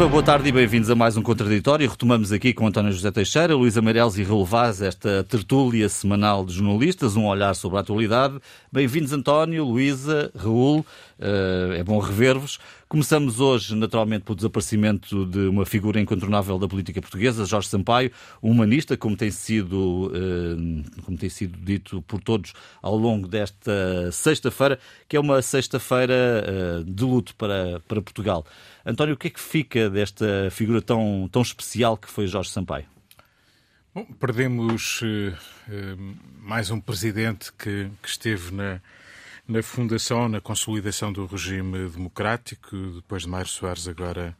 Viva, boa tarde e bem-vindos a mais um Contraditório. Retomamos aqui com António José Teixeira, Luísa Meireles e Raul Vaz esta tertúlia semanal de jornalistas, um olhar sobre a atualidade. Bem-vindos, António, Luísa, Raul. Uh, é bom rever-vos. Começamos hoje, naturalmente, pelo desaparecimento de uma figura incontornável da política portuguesa, Jorge Sampaio, um humanista, como tem sido, uh, como tem sido dito por todos ao longo desta sexta-feira, que é uma sexta-feira uh, de luto para, para Portugal. António, o que é que fica desta figura tão, tão especial que foi Jorge Sampaio? Bom, perdemos uh, uh, mais um presidente que, que esteve na, na fundação, na consolidação do regime democrático, depois de Mário Soares, agora,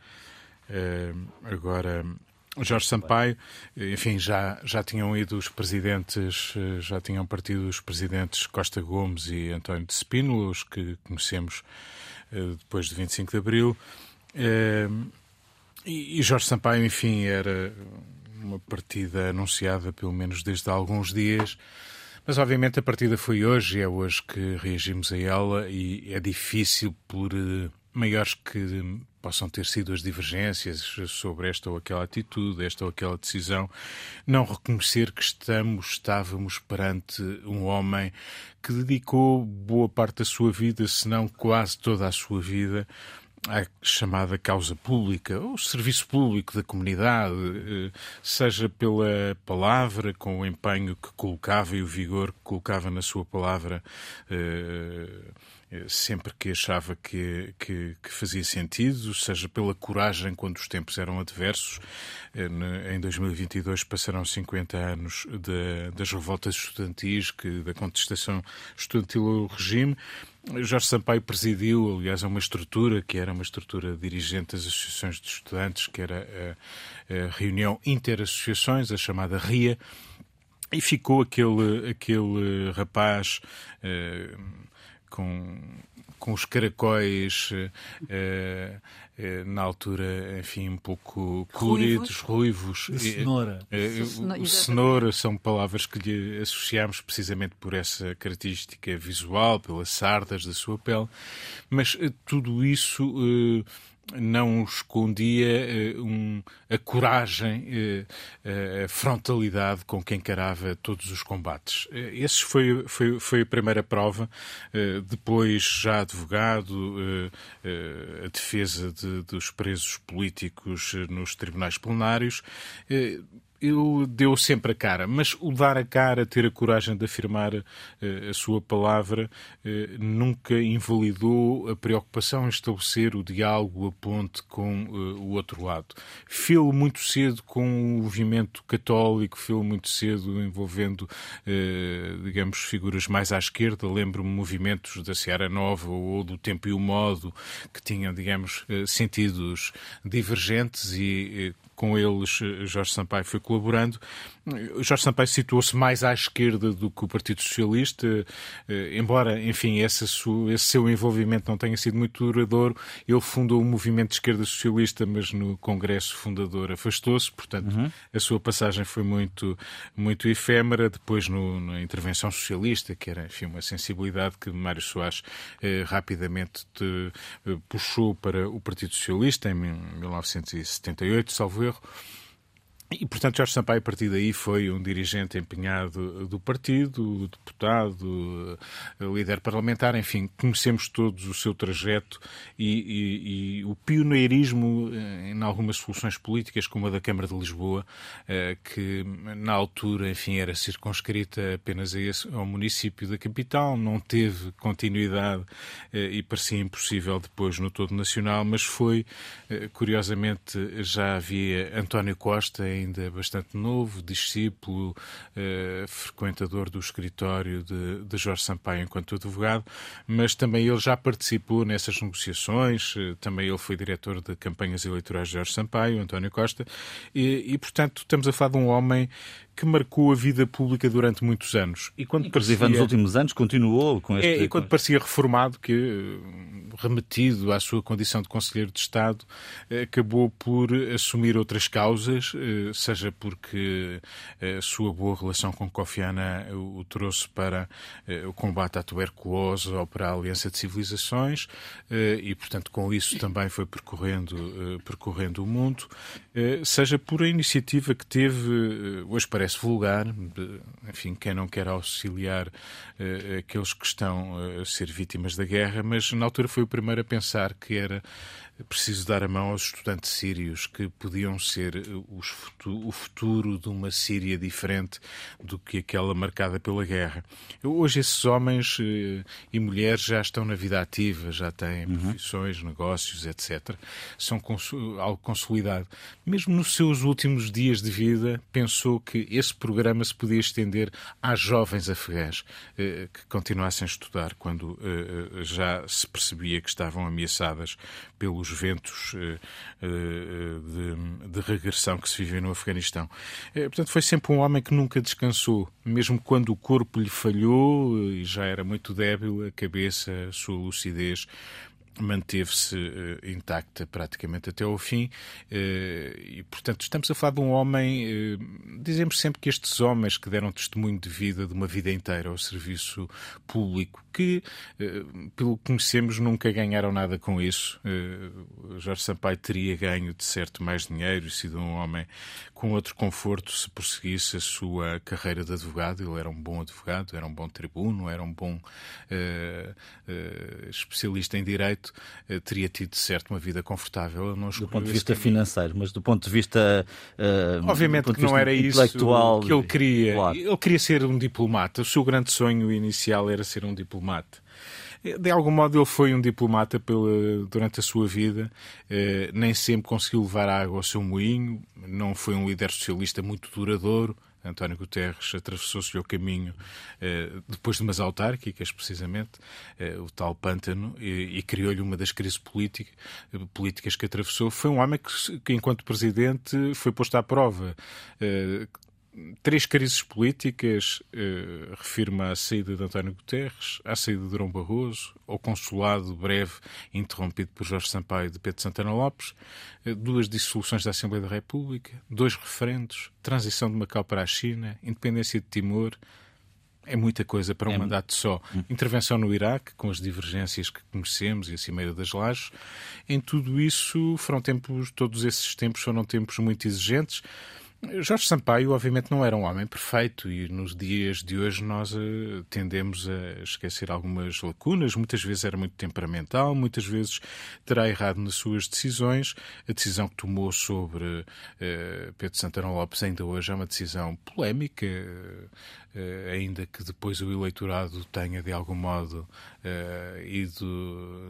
uh, agora Jorge Sampaio. Enfim, já, já tinham ido os presidentes, já tinham partido os presidentes Costa Gomes e António de Spínola, os que conhecemos depois de 25 de Abril. E Jorge Sampaio, enfim, era uma partida anunciada pelo menos desde há alguns dias. Mas obviamente a partida foi hoje, é hoje que reagimos a ela e é difícil por eh, maiores que possam ter sido as divergências sobre esta ou aquela atitude, esta ou aquela decisão, não reconhecer que estamos, estávamos perante um homem que dedicou boa parte da sua vida, se não quase toda a sua vida, à chamada causa pública, ou serviço público da comunidade, eh, seja pela palavra, com o empenho que colocava e o vigor que colocava na sua palavra, eh, eh, sempre que achava que, que, que, fazia sentido, seja pela coragem quando os tempos eram adversos. Em 2022 passaram 50 anos de, das revoltas estudantis, que, da contestação estudantil ao regime, Jorge Sampaio presidiu, aliás, uma estrutura que era uma estrutura dirigente das associações de estudantes, que era a, a reunião interassociações, a chamada RIA, e ficou aquele, aquele rapaz uh, com com os caracóis eh, eh, na altura, enfim, um pouco coloridos, ruivos. ruivos. cenoura. Eh, o, cenoura são palavras que lhe associamos precisamente por essa característica visual, pelas sardas da sua pele, mas tudo isso não escondia uh, um, a coragem, uh, a frontalidade com que encarava todos os combates. Uh, foi, foi, foi a primeira prova. depois, já advogado, a defesa de, dos presos políticos nos tribunais plenários ele deu sempre a cara, mas o dar a cara, ter a coragem de afirmar uh, a sua palavra, uh, nunca invalidou a preocupação em estabelecer o diálogo, a ponte com uh, o outro lado. Fê-lo muito cedo com o movimento católico, fê-lo muito cedo envolvendo, digamos, figuras mais à esquerda. Lembro-me movimentos da Seara Nova ou do Tempo e o Modo, que tinham, digamos, sentidos divergentes e com eles eh, Jorge Sampaio foi colaborando. Jorge Sampaio situou-se mais à esquerda do que o Partido Socialista, eh, embora, enfim, esse, esse seu envolvimento não tenha sido muito duradouro. Ele fundou o movimento de esquerda socialista, mas no Congresso fundador afastou-se, portanto, uhum. a sua passagem foi muito, muito efêmera. Depois, no, na intervenção socialista, que era, enfim, uma sensibilidade que Mário Soares eh, rapidamente te, eh, puxou para o Partido Socialista em 1978, salvo erro. E, portanto, Jorge Sampaio, a partir daí, foi um dirigente empenhado do partido, deputado, eh, líder parlamentar, enfim, conhecemos todos o seu trajeto e, e, e o pioneirismo eh, em algumas soluções políticas, como a da Câmara de Lisboa, eh, que na altura, enfim, era circunscrita apenas esse, ao município da capital, não teve continuidade e parecia impossível depois no todo nacional, mas foi, curiosamente, já havia António Costa ainda bastante novo, discípulo, eh, frequentador do escritório de, de, Jorge Sampaio enquanto advogado, mas também ele já participou nessas negociações, eh, também ele foi diretor de campanhas eleitorais de Jorge Sampaio, António Costa, e, e portanto estamos a falar de um homem que marcou a vida pública durante muitos anos. E quando Inclusive parecia... nos últimos anos continuou com este... É, e quando parecia reformado, que remetido à sua condição de Conselheiro de Estado, acabou por assumir outras causas, seja porque a sua boa relação com Kofi Annan o trouxe para o combate à tuberculose ou para a Aliança de Civilizações, e portanto com isso também foi percorrendo, percorrendo o mundo, seja por a iniciativa que teve, hoje parece vulgar, enfim, quem não quer auxiliar aqueles que estão a ser vítimas da guerra, mas na altura foi o primeiro a pensar que era preciso dar a mão aos estudantes sírios que podiam ser o futuro de uma Síria diferente do que aquela marcada pela guerra. Hoje esses homens eh, e mulheres já estão na vida ativa, já têm uhum. profissões, negócios, etc. São algo consolidado. Mesmo nos seus últimos dias de vida, pensou que esse programa se podia estender às jovens afegãs eh, que continuassem a estudar quando eh, já se percebia que estavam ameaçadas pelos ventos eh, eh, de, de regressão que se vivem no Afeganistão. Eh, portanto, foi sempre um homem que nunca descansou, mesmo quando o corpo lhe falhou e já era muito débil, a cabeça, a sua lucidez manteve-se uh, intacta praticamente até ao fim uh, e, portanto, estamos a falar de um homem. Uh, dizemos sempre que estes homens que deram testemunho de vida, de uma vida inteira ao serviço público, que, pelo que conhecemos, nunca ganharam nada com isso. Jorge Sampaio teria ganho, de certo, mais dinheiro e sido um homem com outro conforto se prosseguisse a sua carreira de advogado. Ele era um bom advogado, era um bom tribuno, era um bom especialista em direito eh, teria tido, certo, uma vida confortável. do ponto de vista financeiro, mas do ponto de vista. Uh, Obviamente que não era isso que ele queria. Claro. Ele queria ser um diplomata. O seu grande sonho inicial era ser um diplomata. De algum modo, ele foi um diplomata pela, durante a sua vida, eh, nem sempre conseguiu levar água ao seu moinho, não foi um líder socialista muito duradouro, António Guterres atravessou-se o caminho eh, depois de umas autárquicas, precisamente, eh, o tal pântano, e, criou-lhe uma das crises política, políticas que atravessou. Foi um homem que, enquanto presidente, foi posto à prova. Três crises políticas, eh, refirma à saída de António Guterres, à saída de Durão Barroso, ao consulado breve interrompido por Jorge Sampaio de Pedro Santana Lopes, eh, duas dissoluções da Assembleia da República, dois referendos, transição de Macau para a China, independência de Timor. É muita coisa para um é mandato só. Hum. Intervenção no Iraque, com as divergências que conhecemos e a Cimeira das Lajes. Em tudo isso, foram tempos, todos esses tempos foram tempos muito exigentes. Jorge Sampaio, obviamente, não era um homem perfeito e nos dias de hoje nós uh, tendemos a esquecer algumas lacunas. Muitas vezes era muito temperamental, muitas vezes terá errado nas suas decisões. A decisão que tomou sobre uh, Pedro Santana Lopes ainda hoje é uma decisão polémica, ainda que depois o eleitorado tenha, de algum modo, ido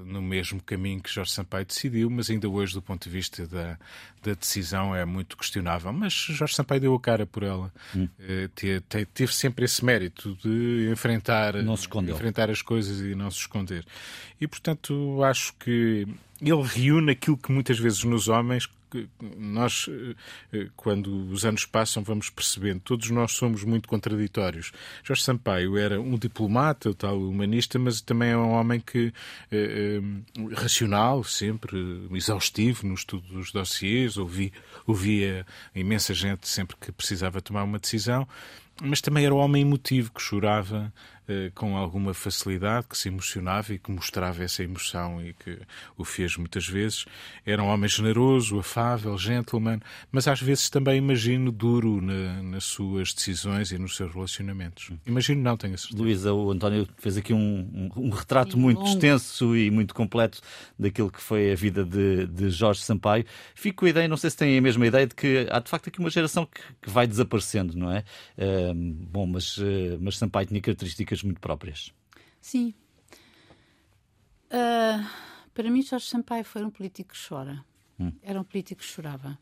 no mesmo caminho que Jorge Sampaio decidiu, mas ainda hoje, do ponto de vista da, da decisão, é muito questionável. Mas Jorge Sampaio deu a cara por ela. Hum. Teve, teve, sempre esse mérito de enfrentar, enfrentar as coisas e não se esconder. E, portanto, acho que ele reúne aquilo que muitas vezes nos homens nós, eh, eh, quando os anos passam, vamos percebendo. Todos nós somos muito contraditórios. Jorge Sampaio era um diplomata, tal humanista, mas também é um homem que é, racional, sempre exaustivo no estudo dos dossiês, ouvia, ouvia imensa gente sempre que precisava tomar uma decisão mas também era um homem emotivo que chorava eh, com alguma facilidade, que se emocionava e que mostrava essa emoção e que o fez muitas vezes. Era um homem generoso, afável, gentleman, mas às vezes também imagino duro na, nas suas decisões e nos seus relacionamentos. Imagino não, tenho certeza. Luísa, o António fez aqui um, um, um retrato Sim, muito bom. extenso e muito completo daquilo que foi a vida de, de Jorge Sampaio. Fico com a ideia, não sei se têm a mesma ideia, de que há de facto aqui uma geração que, que vai desaparecendo, não é? Uh, bom, mas, uh, mas Sampaio tinha características muito próprias. Sim. Uh, para mim, Jorge Sampaio foi um político que chora. Hum. Era um político que chorava.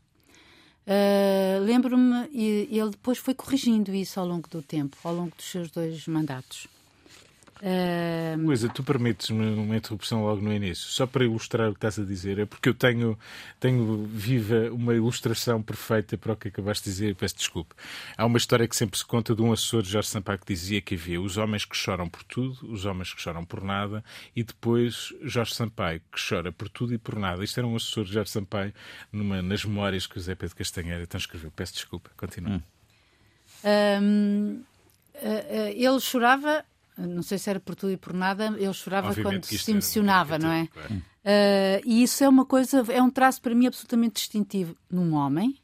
Uh, Lembro-me, e ele depois foi corrigindo isso ao longo do tempo, ao longo dos seus dois mandatos. Uh... Luísa, tu permites-me uma interrupção logo no início, só para ilustrar o que estás a dizer, é porque eu tenho, tenho viva uma ilustração perfeita para o que acabaste de dizer, peço desculpa. Há uma história que sempre se conta de um assessor de Jorge Sampaio que dizia que havia os homens que choram por tudo, os homens que choram por nada, e depois Jorge Sampaio que chora por tudo e por nada. Isto era um assessor de Jorge Sampaio numa, nas memórias que o Zé Pedro Castanheira transcreveu. Peço desculpa, continua. Hum. Um, uh, uh, ele chorava não sei se era por tudo e por nada, ele chorava Obviamente quando se emocionava, não é? Claro. Uh, e isso é uma coisa, é um traço para mim absolutamente distintivo num homem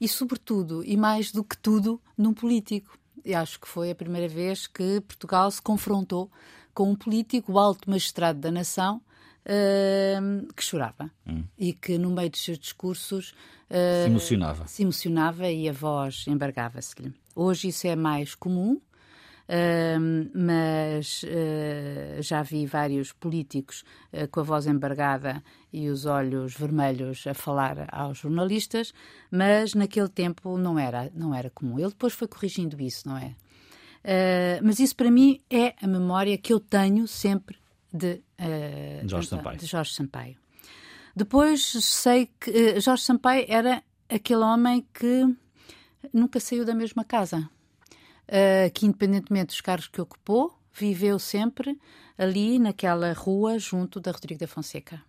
e, sobretudo, e mais do que tudo, num político. E acho que foi a primeira vez que Portugal se confrontou com um político, o alto magistrado da nação, uh, que chorava hum. e que, no meio dos seus discursos, uh, se emocionava. Se emocionava e a voz embargava-se-lhe. Hoje isso é mais comum, Uh, mas uh, já vi vários políticos uh, com a voz embargada e os olhos vermelhos a falar aos jornalistas, mas naquele tempo não era, não era comum. Ele depois foi corrigindo isso, não é? mas isso para mim é a memória que eu tenho sempre de, Jorge, Sampaio. de Jorge Sampaio. Depois sei que Jorge Sampaio era aquele homem que nunca saiu da mesma casa uh, que, independentemente dos cargos que ocupou, viveu sempre ali naquela rua junto da Rodrigo da Fonseca.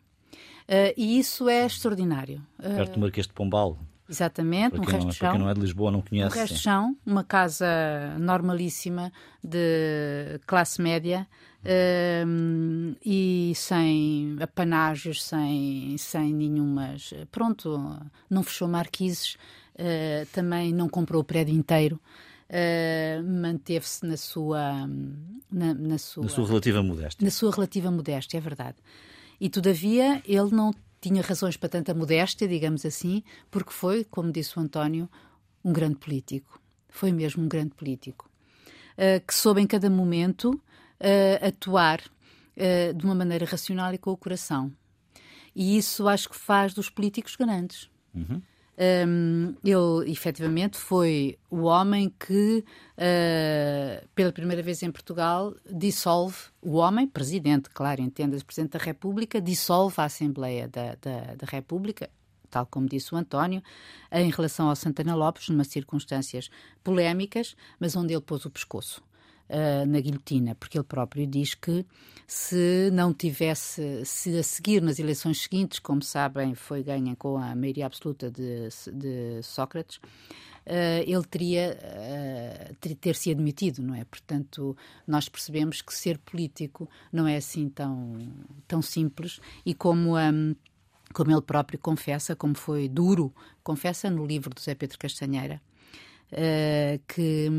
Uh, e isso é extraordinário. Uh, Perto do Marquês de Pombal. Exatamente, um resto de chão. Para quem não é de Lisboa não conhece. Um resto de chão, uma casa normalíssima de classe média uh, e sem apanágios, sem, sem nenhumas. Pronto, não fechou marquises, uh, também não comprou o prédio inteiro uh, manteve-se na sua, na, na, sua, na sua relativa modéstia. Na sua relativa modéstia, é verdade. E todavia ele não tinha razões para tanta modéstia, digamos assim, porque foi, como disse o António, um grande político. Foi mesmo um grande político. Uh, que soube em cada momento uh, atuar uh, de uma maneira racional e com o coração. E isso acho que faz dos políticos grandes. Uhum. Um, ele efetivamente foi o homem que, uh, pela primeira vez em Portugal, dissolve o homem, presidente, claro, entenda-se, presidente da República, dissolve a Assembleia da, da, da República, tal como disse o António, em relação ao Santana Lopes, numa circunstâncias polémicas, mas onde ele pôs o pescoço uh, na guilhotina, porque ele próprio diz que se não tivesse, se a seguir nas eleições seguintes, como sabem, foi ganha com a maioria absoluta de, de Sócrates, Uh, ele teria uh, ter se admitido, não é? Portanto, nós percebemos que ser político não é assim tão, tão simples e como um, como ele próprio confessa, como foi duro, confessa no livro do Zé Pedro Castanheira, Uh, que,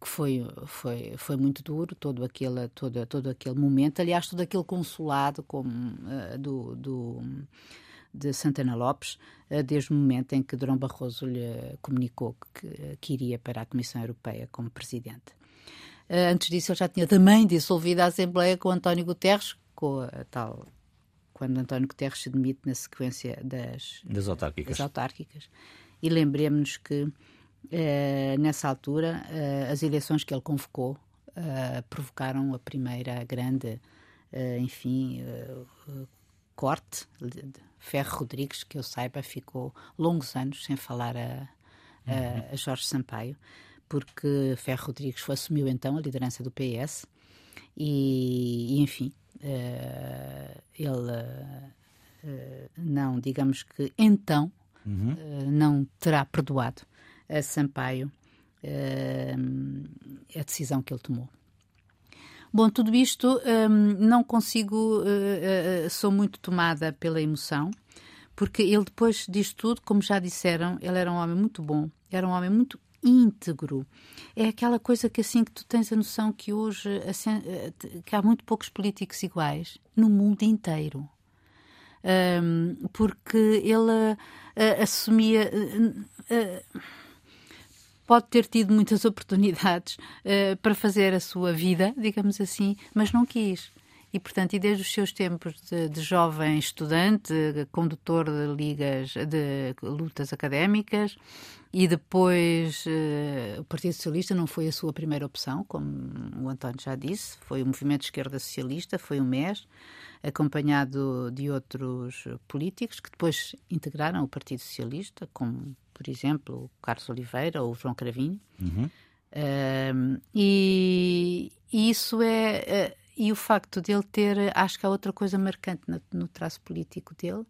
que, foi, foi, foi muito duro todo aquele, todo, todo aquele momento. Aliás, todo aquele consulado como, uh, do, do, de Santana Lopes, uh, desde o momento em que Durão Barroso lhe comunicou que, que iria para a Comissão Europeia como presidente. antes disso, ele já tinha também dissolvido a Assembleia com António Guterres, com a tal quando António Guterres se demite na sequência das, das autárquicas. Das autárquicas. E lembremos que eh, nessa altura, uh, as eleições que ele convocou uh, provocaram a primeira grande, enfim, corte. Ferro Rodrigues, que eu saiba, ficou longos anos sem falar a, a, a Jorge Sampaio, porque Ferro Rodrigues assumiu então a liderança do PS e, e enfim, ele não, digamos que então, uhum. não terá perdoado a Sampaio uh, a decisão que ele tomou. Bom, tudo isto um, não consigo, uh, uh, sou muito tomada pela emoção, porque ele depois disto tudo, como já disseram, ele era um homem muito bom, era um homem muito íntegro. É aquela coisa que assim que tu tens a noção que hoje assim, que há muito poucos políticos iguais no mundo inteiro. Um, porque ele uh, assumia pode ter tido muitas oportunidades uh, para fazer a sua vida, digamos assim, mas não quis. E, portanto, e desde os seus tempos de, de jovem estudante, condutor de ligas, de lutas académicas, e depois uh, o Partido Socialista não foi a sua primeira opção, como o António já disse, foi o Movimento de Esquerda Socialista, foi o MES, acompanhado de outros políticos que depois integraram o Partido Socialista, como, por exemplo, o Carlos Oliveira ou o João Cravinho. Uhum. Uh, e, e, isso é. Uh, e o facto de ele ter, acho que há outra coisa marcante no, no traço político dele,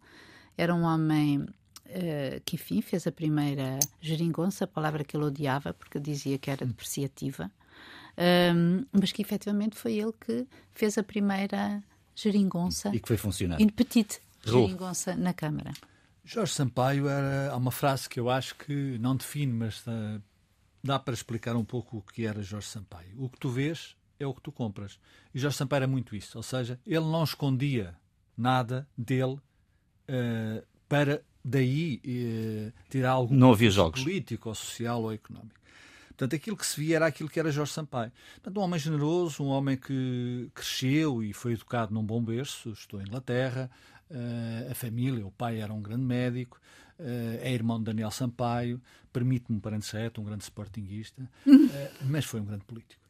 era um homem uh, que, enfim, fez a primeira geringonça, a palavra que ele odiava, porque dizia que era depreciativa, um, mas que efetivamente foi ele que fez a primeira geringonça. E que foi funcionar. In petit, geringonça na Câmara. Jorge Sampaio era há uma frase que eu acho que não define, mas uh, dá para explicar um pouco o que era Jorge Sampaio. O que tu vês é o que tu compras. E Jorge Sampaio era muito isso, ou seja, ele não escondia nada dele uh, para daí uh, tirar algum não havia jogos. político, ou social ou económico. Portanto, aquilo que se via era aquilo que era Jorge Sampaio. Portanto, um homem generoso, um homem que cresceu e foi educado num bom berço, estou em Inglaterra, uh, a família, o pai era um grande médico, uh, é irmão de Daniel Sampaio, permite-me para reto, um grande sportinguista, uh, mas foi um grande político.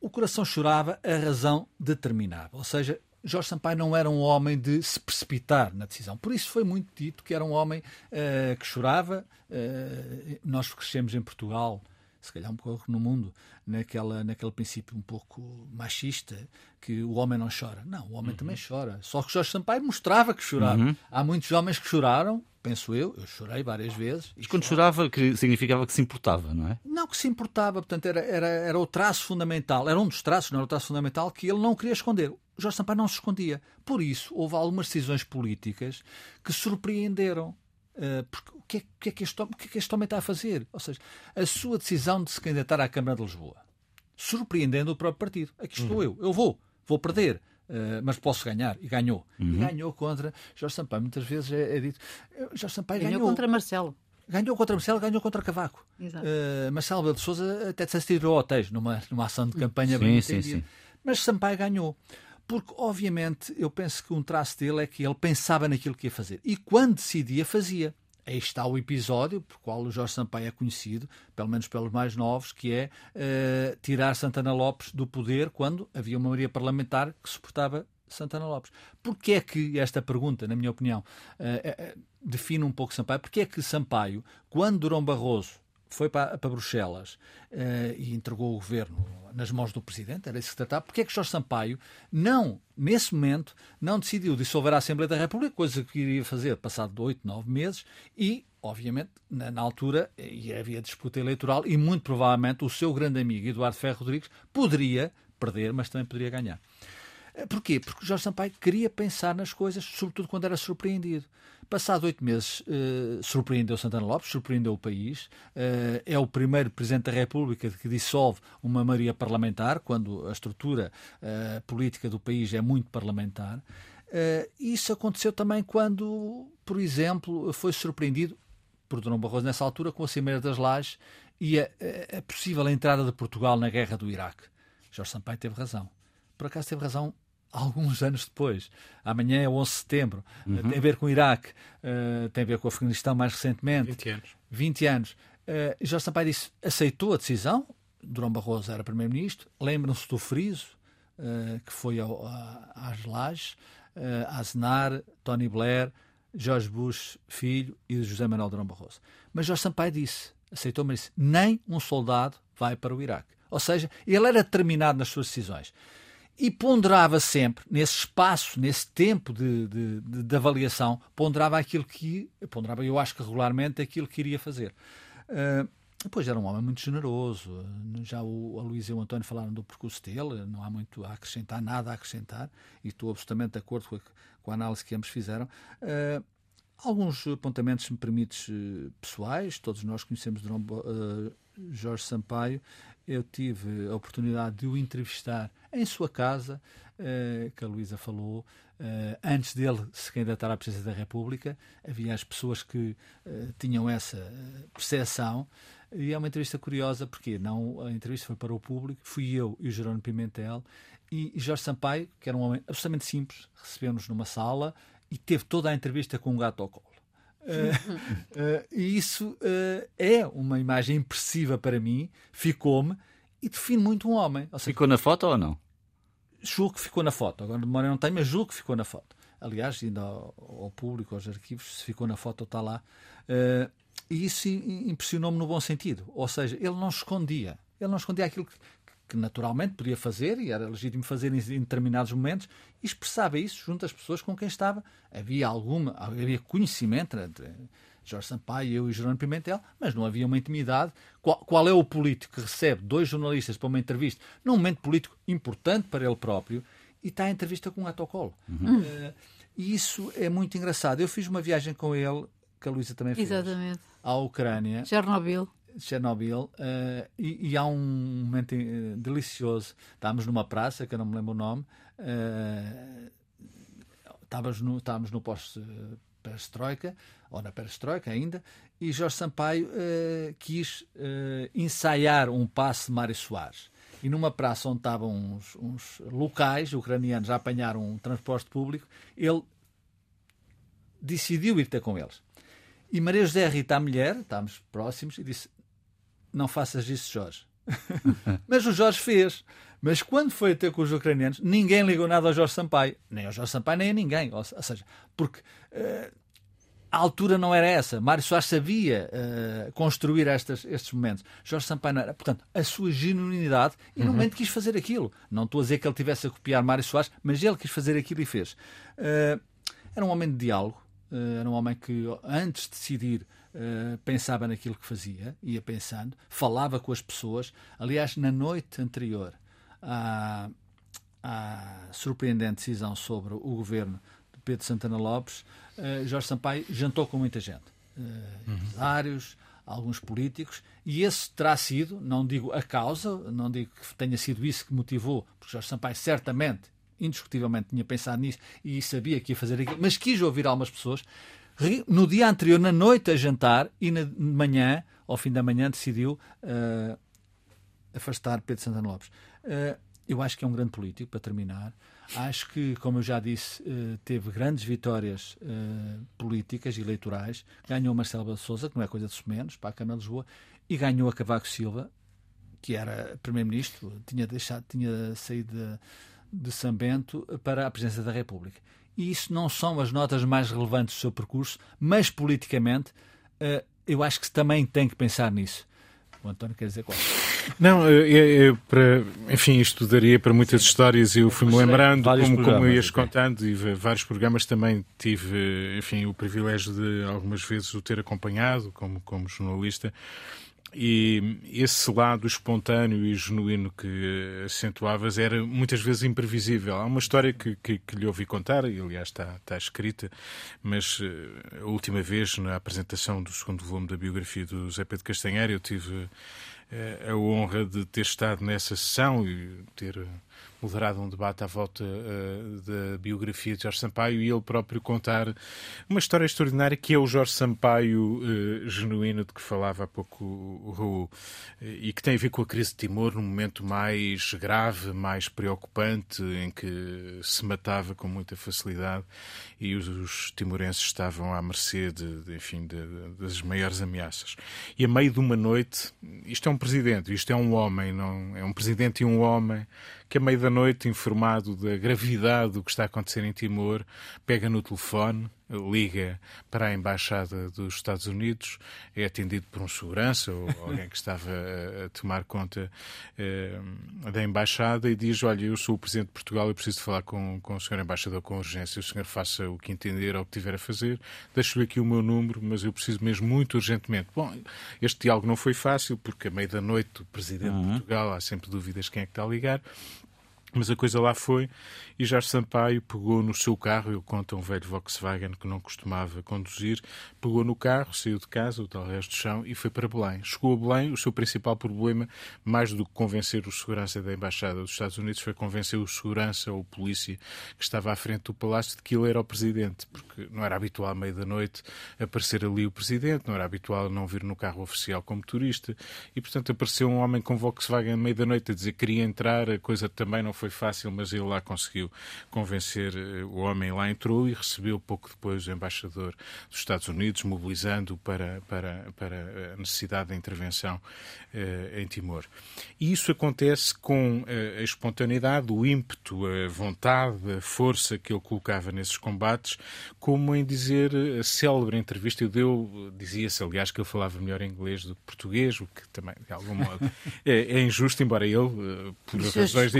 O coração chorava, a razão determinava. Ou seja, Jorge Sampaio não era um homem de se precipitar na decisão. Por isso foi muito dito que era um homem uh, que chorava. Uh, nós crescemos em Portugal, se calhar um pouco no mundo, naquela, naquele princípio um pouco machista, que o homem não chora. Não, o homem uhum. também chora. Só que Jorge Sampaio mostrava que chorava. Uhum. Há muitos homens que choraram, penso eu, eu chorei várias vezes. Mas quando chorava, que significava que se importava, não é? Não, que se importava, portanto, era, era, era o traço fundamental, era um dos traços, não era o traço fundamental, que ele não queria esconder. Jorge Sampaio não se escondia. Por isso, houve algumas decisões políticas que surpreenderam. Uh, porque o que, é, que, é que este, o que é que este homem está a fazer? Ou seja, a sua decisão de se candidatar à Câmara de Lisboa, surpreendendo o próprio partido. Aqui estou uhum. eu, eu vou, vou perder. Uh, mas posso ganhar. E ganhou. Uhum. E ganhou contra Jorge Sampaio. Muitas vezes é, é dito. Eh, Jorge Sampaio ganhou. Ganhou contra Marcelo. Ganhou contra Marcelo, ganhou contra Cavaco. Uh, Marcelo de Souza até se tirou hotéis numa, numa ação de campanha sim, bem sim, sim. Mas Sampaio ganhou. Porque, obviamente, eu penso que um traço dele é que ele pensava naquilo que ia fazer. E quando decidia, fazia. Aí está o episódio por qual o Jorge Sampaio é conhecido, pelo menos pelos mais novos, que é uh, tirar Santana Lopes do poder quando havia uma maioria parlamentar que suportava Santana Lopes. Porquê é que, esta pergunta, na minha opinião, uh, uh, define um pouco Sampaio, porquê é que Sampaio, quando Durão Barroso foi para, para Bruxelas uh, e entregou o governo nas mãos do presidente, era isso que se tratava. Porque é que Jorge Sampaio não, nesse momento, não decidiu dissolver a Assembleia da República, coisa que iria fazer passado oito, nove meses, e, obviamente, na, na, altura e havia disputa eleitoral e muito provavelmente o seu grande amigo Eduardo Ferro Rodrigues poderia perder, mas também poderia ganhar. Eh, porquê? Porque Jorge Sampaio queria pensar nas coisas, sobretudo quando era surpreendido. Passado oito meses, uh, surpreendeu Santana Lopes, surpreendeu o país. Uh, é o primeiro Presidente da República que dissolve uma maioria parlamentar, quando a estrutura uh, política do país é muito parlamentar. isso aconteceu também quando, por exemplo, foi surpreendido por Dom Barroso nessa altura com a Cimeira das Lajes e a, a possível entrada de Portugal na guerra do Iraque. Jorge Sampaio teve razão. Por acaso teve razão alguns anos depois. Amanhã é 11 de setembro. Uhum. Tem a ver com o Iraque, uh, tem a ver com o Afeganistão mais recentemente. 20 anos. 20 anos. Uh, Jorge Sampaio disse, aceitou a decisão. Durão Barroso era primeiro-ministro. Lembram-se do friso, uh, que foi ao, a, às lajes, uh, Aznar, Tony Blair, Jorge Bush, filho, e José Manuel Durão Barroso. Mas Jorge Sampaio disse, aceitou, mas disse, nem um soldado vai para o Iraque. Ou seja, ele era determinado nas suas decisões e ponderava sempre, nesse espaço, nesse tempo de, de, de, de, avaliação, ponderava aquilo que, ponderava eu acho que regularmente, aquilo que iria fazer. Uh, depois era um homem muito generoso, já o, a Luísa e o António falaram do percurso dele, não há muito a acrescentar, nada a acrescentar, e estou absolutamente de acordo com a, com a análise que ambos fizeram. Uh, alguns apontamentos, se me permites, pessoais, todos nós conhecemos uh, Jorge Sampaio, eu tive a oportunidade de o entrevistar em sua casa, uh, que a Luísa falou, uh, antes dele se candidatar à presidência da República. Havia as pessoas que uh, tinham essa percepção. E é uma entrevista curiosa, porque não, a entrevista foi para o público, fui eu e o Jerónimo Pimentel, e Jorge Sampaio, que era um homem absolutamente simples, recebeu-nos numa sala e teve toda a entrevista com um gato ao colo. Uh, uh, e isso uh, é uma imagem impressiva para mim, ficou-me e define muito um homem. Seja, ficou na foto ou não? Julgo que ficou na foto. Agora de memória não tenho, mas julgo que ficou na foto. Aliás, ainda ao, ao público, aos arquivos, se ficou na foto, está lá. e isso impressionou-me no bom sentido. Ou seja, ele não escondia. Ele não escondia aquilo que, que naturalmente podia fazer e era legítimo fazer em, determinados momentos, e expressava isso junto às pessoas com quem estava. Havia alguma, havia conhecimento entre Jorge Sampaio, eu e Jerónimo Pimentel, mas não havia uma intimidade. Qual, qual, é o político que recebe dois jornalistas para uma entrevista, num momento político importante para ele próprio, e está a entrevista com um atocolo? Uhum. Uh, e isso é muito engraçado. Eu fiz uma viagem com ele, que a Luísa também fez, Exatamente. à Ucrânia. Chernobyl. Chernobyl uh, e, e, há um momento uh, delicioso. Estávamos numa praça, que eu não me lembro o nome, uh, estávamos no, estávamos no pós-perestroika, ou na perestroika ainda, e Jorge Sampaio quis ensaiar um passe de Mário Soares. E numa praça onde estavam uns, uns locais ucranianos a apanhar um transporte público, ele decidiu ir ter com eles. E Maria José Rita, a mulher, estávamos próximos, e disse: não faças isso, Jorge. Mas o Jorge fez. Mas quando foi ter com os ucranianos, ninguém ligou nada ao Jorge Sampaio. Nem ao Jorge Sampaio, nem a ninguém. Ou seja, porque uh, a altura não era essa. Mário Soares sabia uh, construir estas, estes momentos. Jorge Sampaio não era. Portanto, a sua genuinidade, e no uhum. momento quis fazer aquilo. Não estou a dizer que ele tivesse a copiar Mário Soares, mas ele quis fazer aquilo e fez. Uh, era um homem de diálogo. era um homem que, antes de decidir eh, pensava naquilo que fazia, ia pensando, falava com as pessoas. Aliás, na noite anterior à, à surpreendente decisão sobre o governo de Pedro Santana Lopes, uh, Jorge Sampaio jantou com muita gente. Uh, uhum. Empresários, alguns políticos, e esse terá sido, não digo a causa, não digo que tenha sido isso que motivou, porque Jorge Sampaio certamente, indiscutivelmente, tinha pensado nisso e sabia que ia fazer aquilo, mas quis ouvir algumas pessoas no dia anterior, na noite, a jantar e na manhã, ao fim da manhã, decidiu uh, afastar Pedro Santana Lopes. Uh, eu acho que é um grande político, para terminar. Acho que, como eu já disse, uh, teve grandes vitórias políticas e eleitorais. Ganhou Marcelo Souza, que não é coisa de menos, para a Câmara de Lisboa, e ganhou a Cavaco Silva, que era primeiro-ministro, tinha, deixado, tinha saído de, de São Bento para a presidência da República e isso não são as notas mais relevantes do seu percurso, mas politicamente uh, eu acho que também tem que pensar nisso. O António quer dizer qual? Não, eu, eu, para, enfim, isto daria para muitas Sim. histórias e eu fui-me lembrando como, como ias contando e vários programas também tive, enfim, o privilégio de algumas vezes o ter acompanhado como, como jornalista e esse lado espontâneo e genuíno que acentuavas era muitas vezes imprevisível. Há uma história que, que, que lhe ouvi contar, e aliás está, está escrita, mas eh, a última vez, na apresentação do segundo volume da biografia do Zé Pedro Castanheira, eu tive eh, a honra de ter estado nessa sessão e ter moderado um debate à volta uh, da biografia de Jorge Sampaio e ele próprio contar uma história extraordinária que é o Jorge Sampaio uh, genuíno de que falava há pouco o Raul e que tem a ver com a crise de Timor num momento mais grave, mais preocupante, em que se matava com muita facilidade e os, os timorenses estavam à mercê de, de enfim, de, de, das maiores ameaças. E a meio de uma noite, isto é um presidente, isto é um homem, não é um presidente e um homem que a meio da noite, informado da gravidade do que está a acontecer em Timor, pega no telefone, liga para a Embaixada dos Estados Unidos, é atendido por um segurança ou alguém que estava a tomar conta eh, da Embaixada e diz: Olha, eu sou o Presidente de Portugal, eu preciso falar com, com o Sr. Embaixador com urgência. O senhor faça o que entender ou o que tiver a fazer. Deixo-lhe aqui o meu número, mas eu preciso mesmo muito urgentemente. Bom, este diálogo não foi fácil, porque a meio da noite o Presidente uhum. de Portugal há sempre dúvidas quem é que está a ligar. Mas a coisa lá foi e Jorge Sampaio pegou no seu carro, ele conta um velho Volkswagen que não costumava conduzir, pegou no carro, saiu de casa, o tal resto do chão, e foi para Belém. Chegou a Belém, o seu principal problema, mais do que convencer o segurança da Embaixada dos Estados Unidos, foi convencer o segurança ou polícia que estava à frente do palácio de que ele era o presidente, porque não era habitual à meia da noite aparecer ali o presidente, não era habitual não vir no carro oficial como turista, e portanto apareceu um homem com Volkswagen à meia da noite a dizer que queria entrar, a coisa também não foi fácil, mas ele lá conseguiu convencer o homem, lá entrou e recebeu pouco depois o embaixador dos Estados Unidos, mobilizando para, para, para a necessidade de intervenção em Timor. E isso acontece com a espontaneidade, o ímpeto, a vontade, a força que ele colocava nesses combates, como em dizer a célebre entrevista, eu deu, dizia-se aliás que ele falava melhor inglês do que português, o que também de algum modo é, é injusto, embora ele, eh, por razões de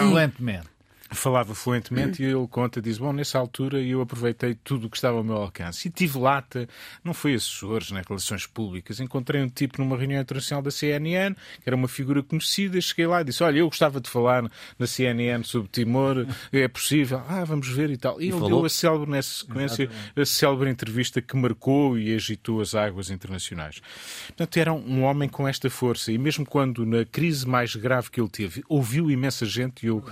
fluentemente falava fluentemente e ele conta, diz, bom, nessa altura eu aproveitei tudo o que estava ao meu alcance. E tive lata, não foi assessores né, relações públicas, encontrei um tipo numa reunião internacional da CNN, que era uma figura conhecida, cheguei lá e disse, olha, eu gostava de falar na CNN sobre Timor, é possível? Ah, vamos ver e tal. E, e ele falou? deu a célebre, nessa sequência, Exatamente. a célebre entrevista que marcou e agitou as águas internacionais. Portanto, era um homem com esta força e mesmo quando na crise mais grave que ele teve, ouviu imensa gente e eu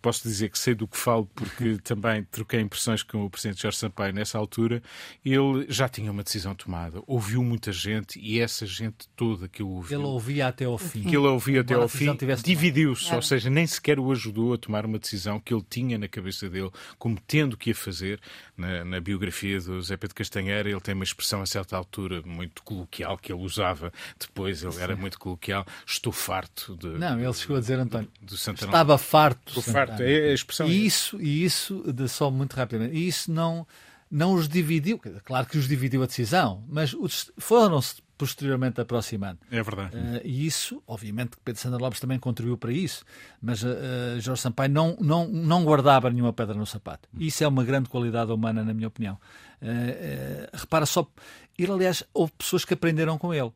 posso dizer que sei do que falo porque também troquei impressões com o Presidente Jorge Sampaio nessa altura. Ele já tinha uma decisão tomada, ouviu muita gente e essa gente toda que ele ouviu. Ele ouvia até ao fim. Que ele ouvia até ao fim, dividiu-se, ou seja, nem sequer o ajudou a tomar uma decisão que ele tinha na cabeça dele, como tendo que a fazer. Na, na biografia do Zé Pedro Castanheira, ele tem uma expressão a certa altura muito coloquial que ele usava depois, ele era muito coloquial. Estou farto de. Não, ele chegou a dizer, António, estava farto. Estou farto é a expressão. E isso, e isso só muito rapidamente, e isso não, não os dividiu, claro que os dividiu a decisão, mas foram-se posteriormente aproximando. É verdade. Uh, e isso, obviamente, que Pedro Sandra Lopes também contribuiu para isso, mas uh, Jorge Sampaio não, não, não guardava nenhuma pedra no sapato. Isso é uma grande qualidade humana, na minha opinião. Uh, repara só, ele, aliás, houve pessoas que aprenderam com ele.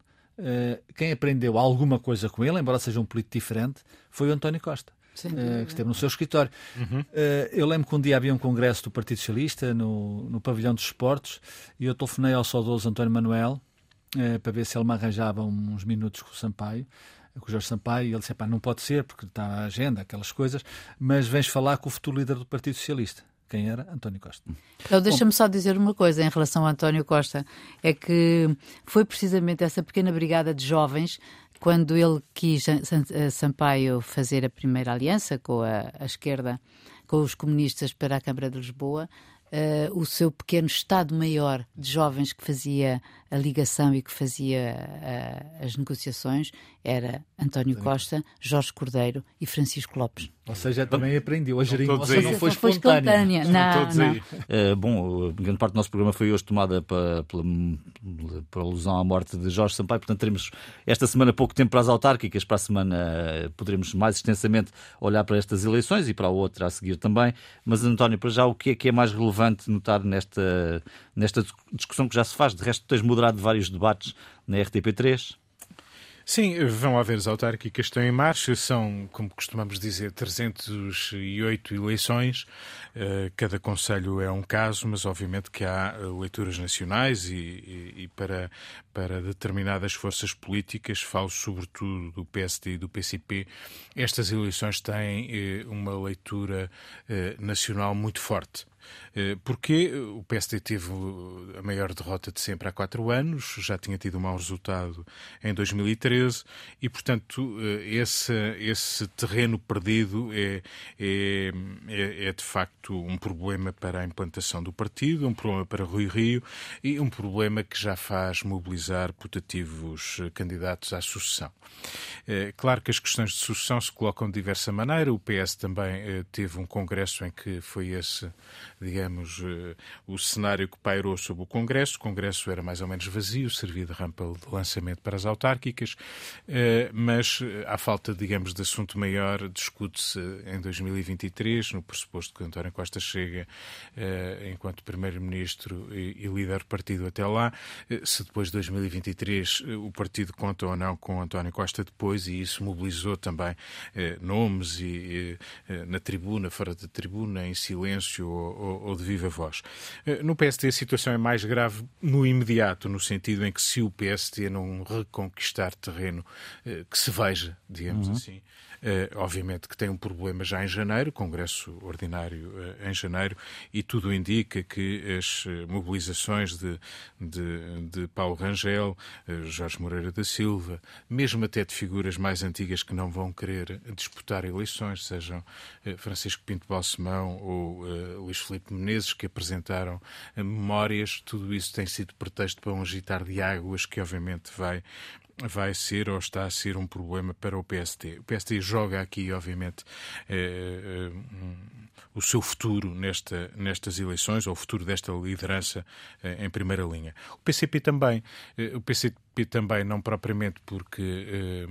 quem aprendeu alguma coisa com ele, embora seja um político diferente, foi o António Costa uh, que esteve no seu escritório. Uhum. Uh, eu lembro que um dia havia um congresso do Partido Socialista no, no Pavilhão dos Esportes e eu telefonei ao saudoso António Manuel uh, para ver se ele me arranjava uns minutos com o Sampaio com o Jorge Sampaio, e ele disse: não pode ser, porque está a agenda, aquelas coisas, mas vens falar com o futuro líder do Partido Socialista. Quem era? António Costa. Então, deixa-me só dizer uma coisa em relação a António Costa: é que foi precisamente essa pequena brigada de jovens quando ele quis Sampaio fazer a primeira aliança com a, a esquerda, com os comunistas para a Câmara de Lisboa, uh, o seu pequeno Estado-Maior de jovens que fazia a ligação e que fazia uh, as negociações era António Costa, Jorge Cordeiro e Francisco Lopes. Ou seja, também aprendeu a gerir. Ou seja, não foi espontânea. Não, não. Uh, bom, grande parte do nosso programa foi hoje tomada pela, pela, pela alusão à morte de Jorge Sampaio, portanto teremos esta semana pouco tempo para as autárquicas, para a semana uh, poderemos mais extensamente olhar para estas eleições e para a outra a seguir também. Mas, António, para já, o que é que é mais relevante notar nesta, nesta discussão que já se faz? De resto, tens moderado vários debates na RTP3. Sim, vão haver as autárquicas, estão em marcha, são, como costumamos dizer, 308 eleições. Eh, cada conselho é um caso, mas obviamente que há eh, leituras nacionais e, e, e para, para determinadas forças políticas, falo sobretudo do PSD e do PCP, estas eleições têm eh, uma leitura nacional muito forte. Eh, porque o PSD teve a maior derrota de sempre há quatro anos, já tinha tido um mau resultado em 2013 e, portanto, eh, esse, esse terreno perdido é, é, é, é, de facto um problema para a implantação do partido, um problema para Rui Rio e um problema que já faz mobilizar putativos candidatos à sucessão. Claro que as questões de sucessão se colocam de diversa maneira. O PS também teve um congresso em que foi esse digamos, eh, o cenário que pairou sobre o Congresso. O Congresso era mais ou menos vazio, servia de rampa de lançamento para as autárquicas, eh, mas eh, à falta, digamos, de assunto maior, discute-se em 2023, no pressuposto que António Costa chega enquanto Primeiro-Ministro e líder do partido até lá, se depois de 2023 o partido conta ou não com António Costa depois, e isso mobilizou também nomes e, na tribuna, fora da tribuna, em silêncio ou, ou, de viva voz. Eh, no PSD a situação é mais grave no imediato, no sentido em que se o PSD não reconquistar terreno eh, que se veja, digamos uhum. assim, obviamente que tem um problema já em janeiro, Congresso Ordinário em janeiro, e tudo indica que as mobilizações de, de, de Paulo Rangel, Jorge Moreira da Silva, mesmo até de figuras mais antigas que não vão querer disputar eleições, sejam Francisco Pinto Balsemão ou Luís Filipe Menezes, que apresentaram memórias, tudo isso tem sido pretexto para um agitar de águas que, obviamente, vai vai ser ou está a ser um problema para o PST. O PST joga aqui, obviamente, eh, eh, o seu futuro nesta, nestas eleições, ou o futuro desta liderança eh, em primeira linha. O PCP também. o PCP também, não propriamente porque eh,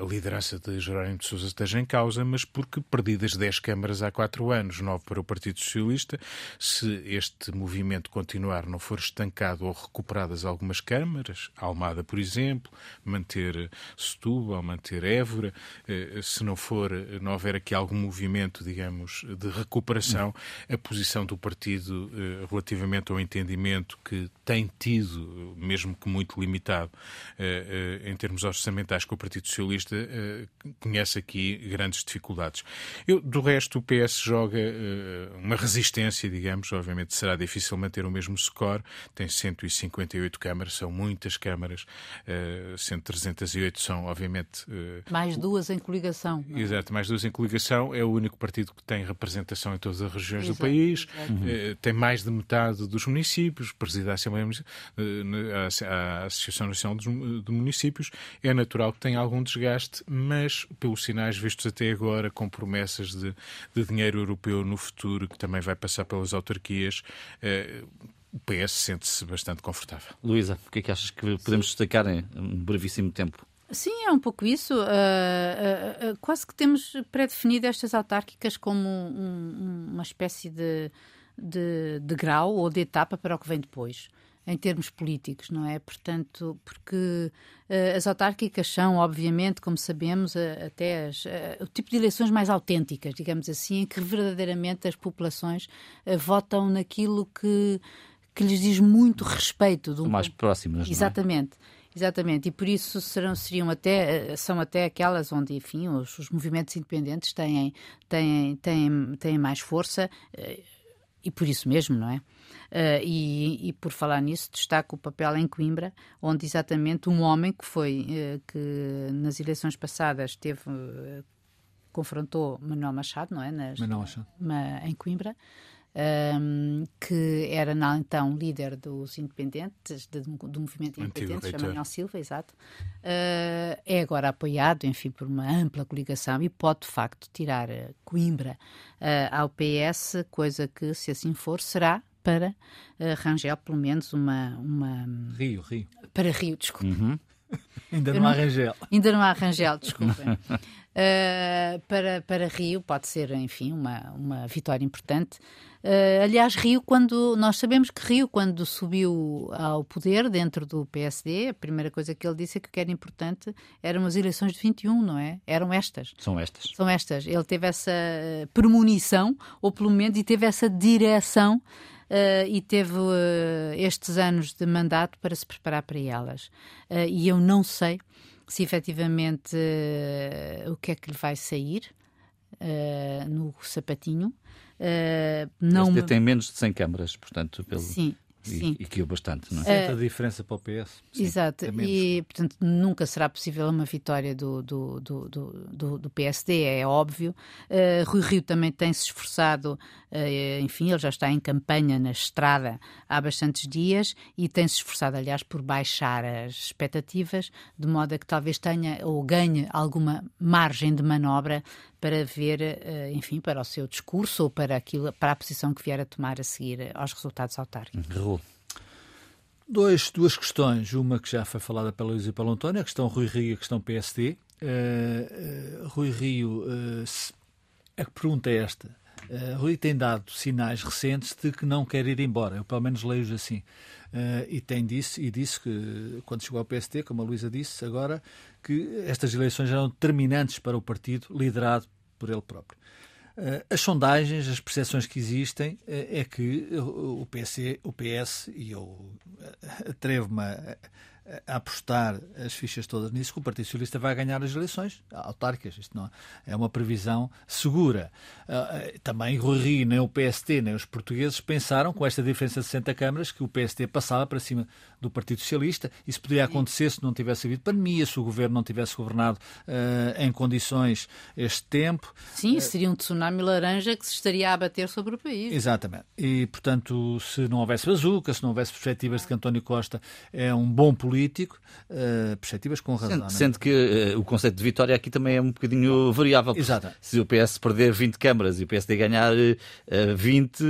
a liderança de Jerónimo de Sousa esteja em causa, mas porque perdidas 10 câmaras há 4 anos, 9 para o Partido Socialista, se este movimento continuar, não for estancado ou recuperadas algumas câmaras, Almada, por exemplo, manter Setúbal, manter Évora, eh, se não for, não houver aqui algum movimento, digamos, de recuperação, a posição do partido eh, relativamente ao entendimento que tem tido, mesmo que muito limitado, em termos orçamentais com o Partido Partido Socialista uh, conhece aqui grandes dificuldades. Eu, do resto, o PS joga uh, uma resistência, digamos, obviamente será difícil manter o mesmo score, tem 158 câmaras, são muitas câmaras, uh, 10308 são, obviamente... Mais duas em coligação. É? Exato, mais duas em coligação, é o único partido que tem representação em todas as regiões exato, do país, uhum. tem mais de metade dos municípios, preside a Assembleia a Associação Nacional de Municípios, é natural que tenha algum desgaste, mas pelos sinais vistos até agora, com promessas de, de dinheiro europeu no futuro, que também vai passar pelas autarquias, eh, o PS sente-se bastante confortável. Luísa, o que é que achas que podemos Sim. destacar em um brevíssimo tempo? Sim, é um pouco isso. Uh, uh, uh, quase que temos pré-definido estas autárquicas como um, uma espécie de, de, de grau ou de etapa para o que vem depois em termos políticos, não é? Portanto, porque uh, as autárquicas são, obviamente, como sabemos, uh, até as, uh, o tipo de eleições mais autênticas, digamos assim, em que verdadeiramente as populações votam naquilo que, que lhes diz muito respeito. Do mais próximas, é? Exatamente. É? Exatamente, e por isso serão, seriam até, são até aquelas onde, enfim, os, os movimentos independentes têm, têm, têm, têm mais força e por isso mesmo, não é? Uh, e, e, por falar nisso, destaco o papel em Coimbra, onde exatamente um homem que foi, uh, que nas eleições passadas teve, uh, confrontou Manuel Machado, não é? Nas, Manuel Machado. em Coimbra. Um, que era então líder dos independentes, de, do movimento independente, chama Manuel Silva, exato, uh, é agora apoiado, enfim, por uma ampla coligação e pode de facto tirar Coimbra uh, ao PS, coisa que, se assim for, será para uh, Rangel, pelo menos uma, uma. Rio, Rio. Para Rio, desculpa. Uhum. ainda não, não há Rangel. Ainda não há Rangel, desculpem. uh, para, para Rio pode ser, enfim, uma, uma vitória importante. Uh, aliás, Rio, quando nós sabemos que Rio, quando subiu ao poder dentro do PSD, a primeira coisa que ele disse é que o que era importante eram as eleições de 21, não é? Eram estas. São estas. São estas. Ele teve essa premonição, ou pelo menos, e teve essa direção Uh, e teve uh, estes anos de mandato para se preparar para elas. Uh, e eu não sei se efetivamente o que é que lhe vai sair no sapatinho. não este tem menos de 100 câmaras, portanto, pelo... Sim, Sim. E, que o bastante, não é? Sente a diferença para o PS. Sim, Exato. É e, portanto, nunca será possível uma vitória do, do, do, do, do PSD, é óbvio. Uh, Rui Rio também tem se esforçado, uh, enfim, ele já está em campanha na estrada há bastantes dias e tem se esforçado, aliás, por baixar as expectativas, de modo a que talvez tenha ou ganhe alguma margem de manobra para ver, enfim, para o seu discurso ou para, aquilo, para a posição que vier a tomar a seguir aos resultados autárquicos. Uhum. Dois, duas questões. Uma que já foi falada pela Luísa e pelo António, a questão Rui Rio e a questão PSD. Uh, uh, Rui Rio, uh, se, a pergunta é esta. Rui tem dado sinais recentes de que não quer ir embora. Eu, pelo menos, leio-os assim. E tem disse, e disse que, quando chegou ao PSD, como a Luísa disse agora, que estas eleições eram determinantes para o partido, liderado por ele próprio. Eh, as sondagens, as percepções que existem é que o o PS e eu atrevo-me a, a apostar as fichas todas nisso, que o Partido Socialista vai ganhar as eleições autárquicas. Isto não é uma previsão segura. Uh, também Rui Rio, nem o PST, nem os portugueses pensaram, com esta diferença de 60 câmaras, que o PST passava para cima do Partido Socialista. Isso poderia acontecer se não tivesse havido pandemia, se o governo não tivesse governado uh, em condições este tempo. Sim, seria um tsunami laranja que se estaria a abater sobre o país. Exatamente. E, portanto, se não houvesse bazuca, se não houvesse perspectivas de que António Costa é um bom político, uh, perspectivas com razão. Sendo, sendo que uh, o conceito de vitória aqui também é um bocadinho variável. Exato. Se o PS perder 20 câmaras e o PSD ganhar uh, 20,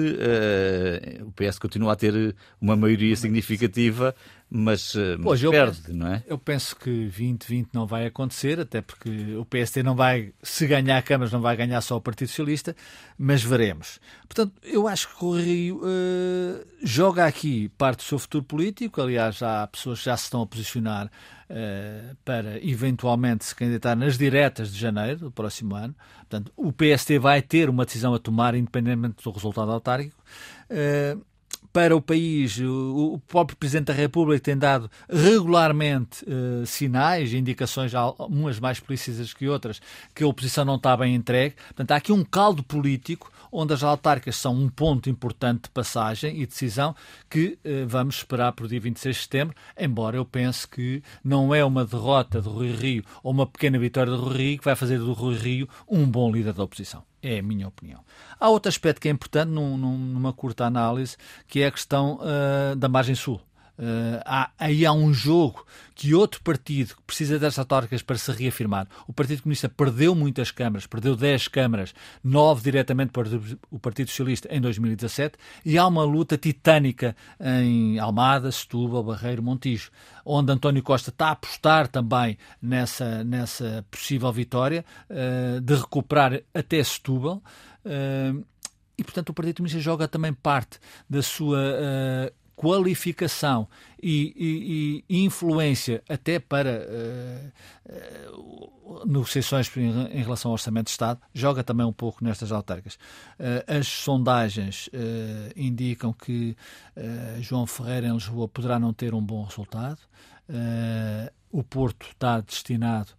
o PS continua a ter uma maioria significativa mas, eh, mas perde, penso, não é? Eu penso que 2020 não vai acontecer, até porque o PST não vai, se ganhar câmaras, não vai ganhar só o Partido Socialista, mas veremos. Portanto, eu acho que o Rio uh, joga aqui parte do seu futuro político, aliás, há pessoas que já se estão a posicionar uh, para eventualmente se candidatar nas diretas de janeiro do próximo ano. Portanto, o PST vai ter uma decisão a tomar, independentemente do resultado autárquico. Uh, para o país. O, próprio Presidente da República tem dado regularmente uh, sinais, indicações, umas mais precisas que outras, que a oposição não está bem entregue. Portanto, há aqui um caldo político onde as autárquicas são um ponto importante de passagem e decisão que uh, vamos esperar para o dia 26 de setembro, embora eu pense que não é uma derrota de Rui Rio ou uma pequena vitória de Rui Rio que vai fazer do Rui Rio um bom líder da oposição. É a minha opinião. Há outro aspecto que é importante num, numa curta análise, que é a questão uh, da margem sul. Uh, há, aí há um jogo que outro partido que precisa das autárquicas para se reafirmar. O Partido Comunista perdeu muitas câmaras, perdeu 10 câmaras, 9 diretamente para o Partido Socialista em 2017, e há uma luta titânica em Almada, Setúbal, Barreiro, Montijo, onde António Costa está a apostar também nessa, nessa possível vitória, uh, de recuperar até Setúbal. Uh, e, portanto, o Partido Comunista joga também parte da sua qualificação e, e, e, influência até para uh, uh, negociações em, relação ao Orçamento de Estado, joga também um pouco nestas autárquicas. Uh, as sondagens indicam que João Ferreira em Lisboa poderá não ter um bom resultado. O Porto está destinado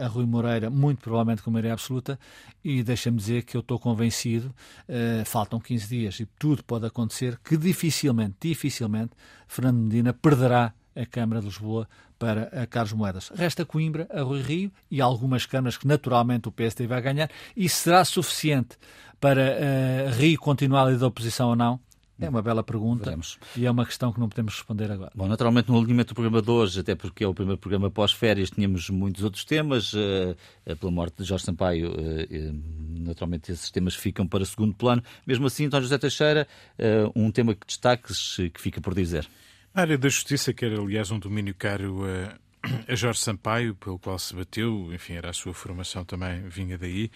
a Rui Moreira, muito provavelmente com maioria absoluta, e deixa-me dizer que eu estou convencido, uh, faltam 15 dias e tudo pode acontecer, que dificilmente, dificilmente, Fernando Medina perderá a Câmara de Lisboa para a Carlos Moedas. Resta Coimbra, a Rui Rio e algumas câmaras que naturalmente o PSD vai ganhar. E será suficiente para uh, Rio continuar ali da oposição ou não? É uma bela pergunta Veremos. e é uma questão que não podemos responder agora. Bom, naturalmente, no alinhamento do programa de hoje, até porque é o primeiro programa pós-férias, tínhamos muitos outros temas. Uh, pela morte de Jorge Sampaio, uh, uh, naturalmente, esses temas ficam para segundo plano. Mesmo assim, António José Teixeira, um tema que destaques que fica por dizer. A área da justiça, que era, aliás, um domínio caro a, a Jorge Sampaio, pelo qual se bateu, enfim, era a sua formação também, vinha daí.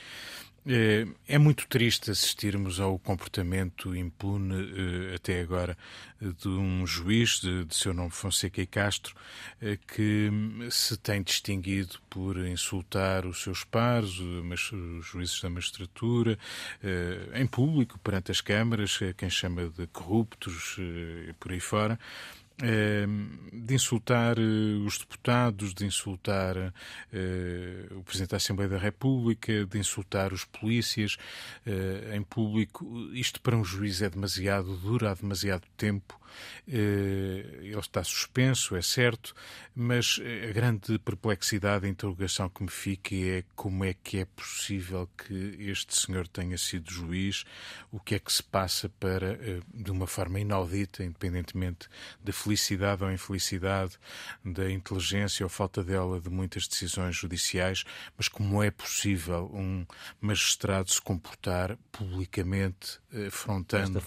É, é, muito triste assistirmos ao comportamento impune eh, até agora de um juiz de, de, seu nome Fonseca e Castro eh, que se tem distinguido por insultar os seus pares, os juízes da magistratura, eh, em público perante as câmaras, quem chama de corruptos e por aí fora. Ehm, de insultar eh, os deputados, de insultar eh, o Presidente da Assembleia da República, de insultar os polícias eh, em público. Isto para um juiz é demasiado, dura demasiado tempo ele está suspenso, é certo, mas a grande perplexidade, a interrogação que me fica é como é que é possível que este senhor tenha sido juiz, o que é que se passa para, eh, de uma forma inaudita, independentemente da felicidade ou infelicidade, da inteligência ou falta dela de muitas decisões judiciais, mas como é possível um magistrado se comportar publicamente, eh, afrontando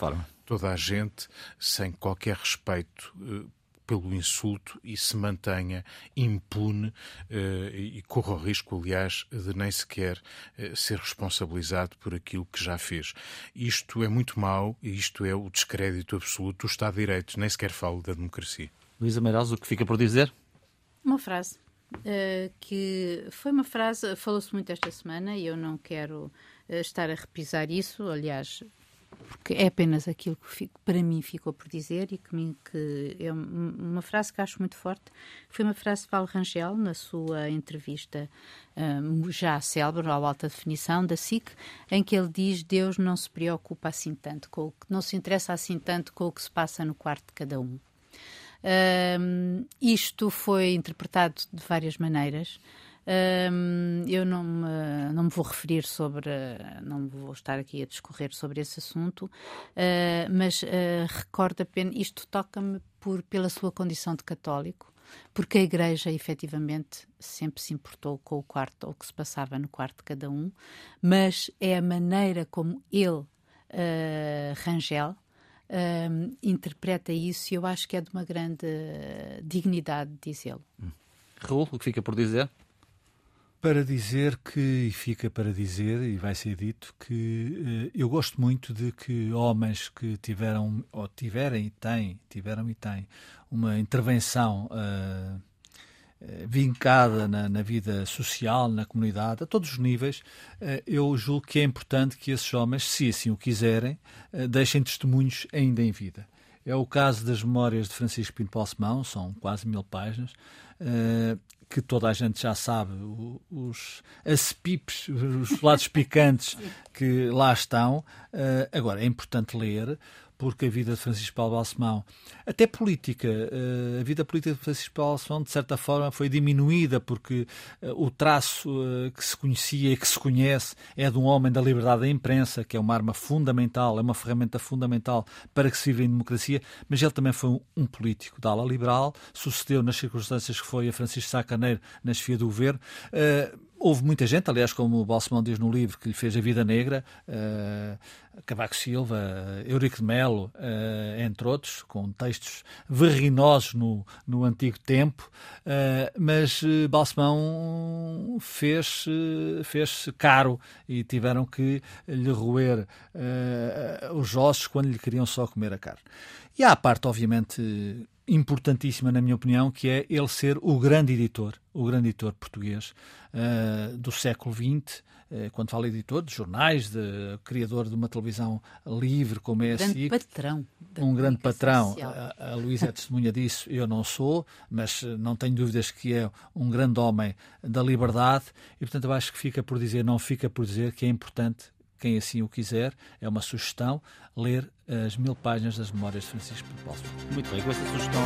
toda a gente sem qualquer respeito uh, pelo insulto e se mantenha impune uh, e corra o risco, aliás, de nem sequer uh, ser responsabilizado por aquilo que já fez. Isto é muito mau e isto é o descrédito absoluto do Estado de Direito, nem sequer falo da democracia. Luísa Meireles, o que fica por dizer? Uma frase. Uh, que foi uma frase, falou-se muito esta semana e eu não quero estar a repisar isso, aliás, porque é apenas aquilo que fico, para mim ficou por dizer e que, que é uma frase que acho muito forte. Foi uma frase de Paulo Rangel na sua entrevista um, já célebre, ao alta definição da SIC, em que ele diz Deus não se preocupa assim tanto com o que não se interessa assim tanto com o que se passa no quarto de cada um. um isto foi interpretado de várias maneiras. Um, eu não me, não me vou referir sobre, não vou estar aqui a discorrer sobre esse assunto, uh, mas uh, recordo apenas, isto toca-me pela sua condição de católico, porque a Igreja efetivamente sempre se importou com o quarto, ou o que se passava no quarto de cada um, mas é a maneira como ele, uh, Rangel, uh, interpreta isso e eu acho que é de uma grande dignidade dizê-lo. Hum. Raul, o que fica por dizer? Para dizer que, e fica para dizer, e vai ser dito, que uh, eu gosto muito de que homens que tiveram, ou tiverem e têm, tiveram e têm, uma intervenção uh, vincada na, na, vida social, na comunidade, a todos os níveis, eu julgo que é importante que esses homens, se assim o quiserem, deixem testemunhos ainda em vida. É o caso das memórias de Francisco Pinto Balsemão, são quase mil páginas, que toda a gente já sabe, os acepipes, os lados picantes que lá estão. Uh, agora, é importante ler, porque a vida de Francisco Paulo Balsemão, até política, eh, a vida política de Francisco Paulo Balsemão, de certa forma, foi diminuída, porque eh, o traço eh, que se conhecia e que se conhece é de um homem da liberdade da imprensa, que é uma arma fundamental, é uma ferramenta fundamental para que se viva em democracia, mas ele também foi um político da ala liberal, sucedeu nas circunstâncias que foi a Francisco Sacaneiro na chefia do governo. Houve muita gente, aliás, como o Balsemão diz no livro, que lhe fez a vida negra, uh, Cavaco Silva, uh, Eurico de Melo, uh, entre outros, com textos verrinosos no, no antigo tempo, mas uh, Balsemão fez, fez caro e tiveram que lhe roer os ossos quando lhe queriam só comer a carne. E há a parte, obviamente, importantíssima, na minha opinião, que é ele ser o grande editor, o grande editor português uh, do século XX. Uh, quando falo editor, de jornais, de criador de uma televisão livre como é a grande patrão um grande patrão. A, a Luísa é testemunha disso, eu não sou, mas eh, não tenho dúvidas que é um grande homem da liberdade e, portanto, eu acho que fica por dizer, não fica por dizer que é importante quem assim o quiser, é uma sugestão, ler as mil páginas das Memórias de Francisco de. Muito bem, com essa sugestão.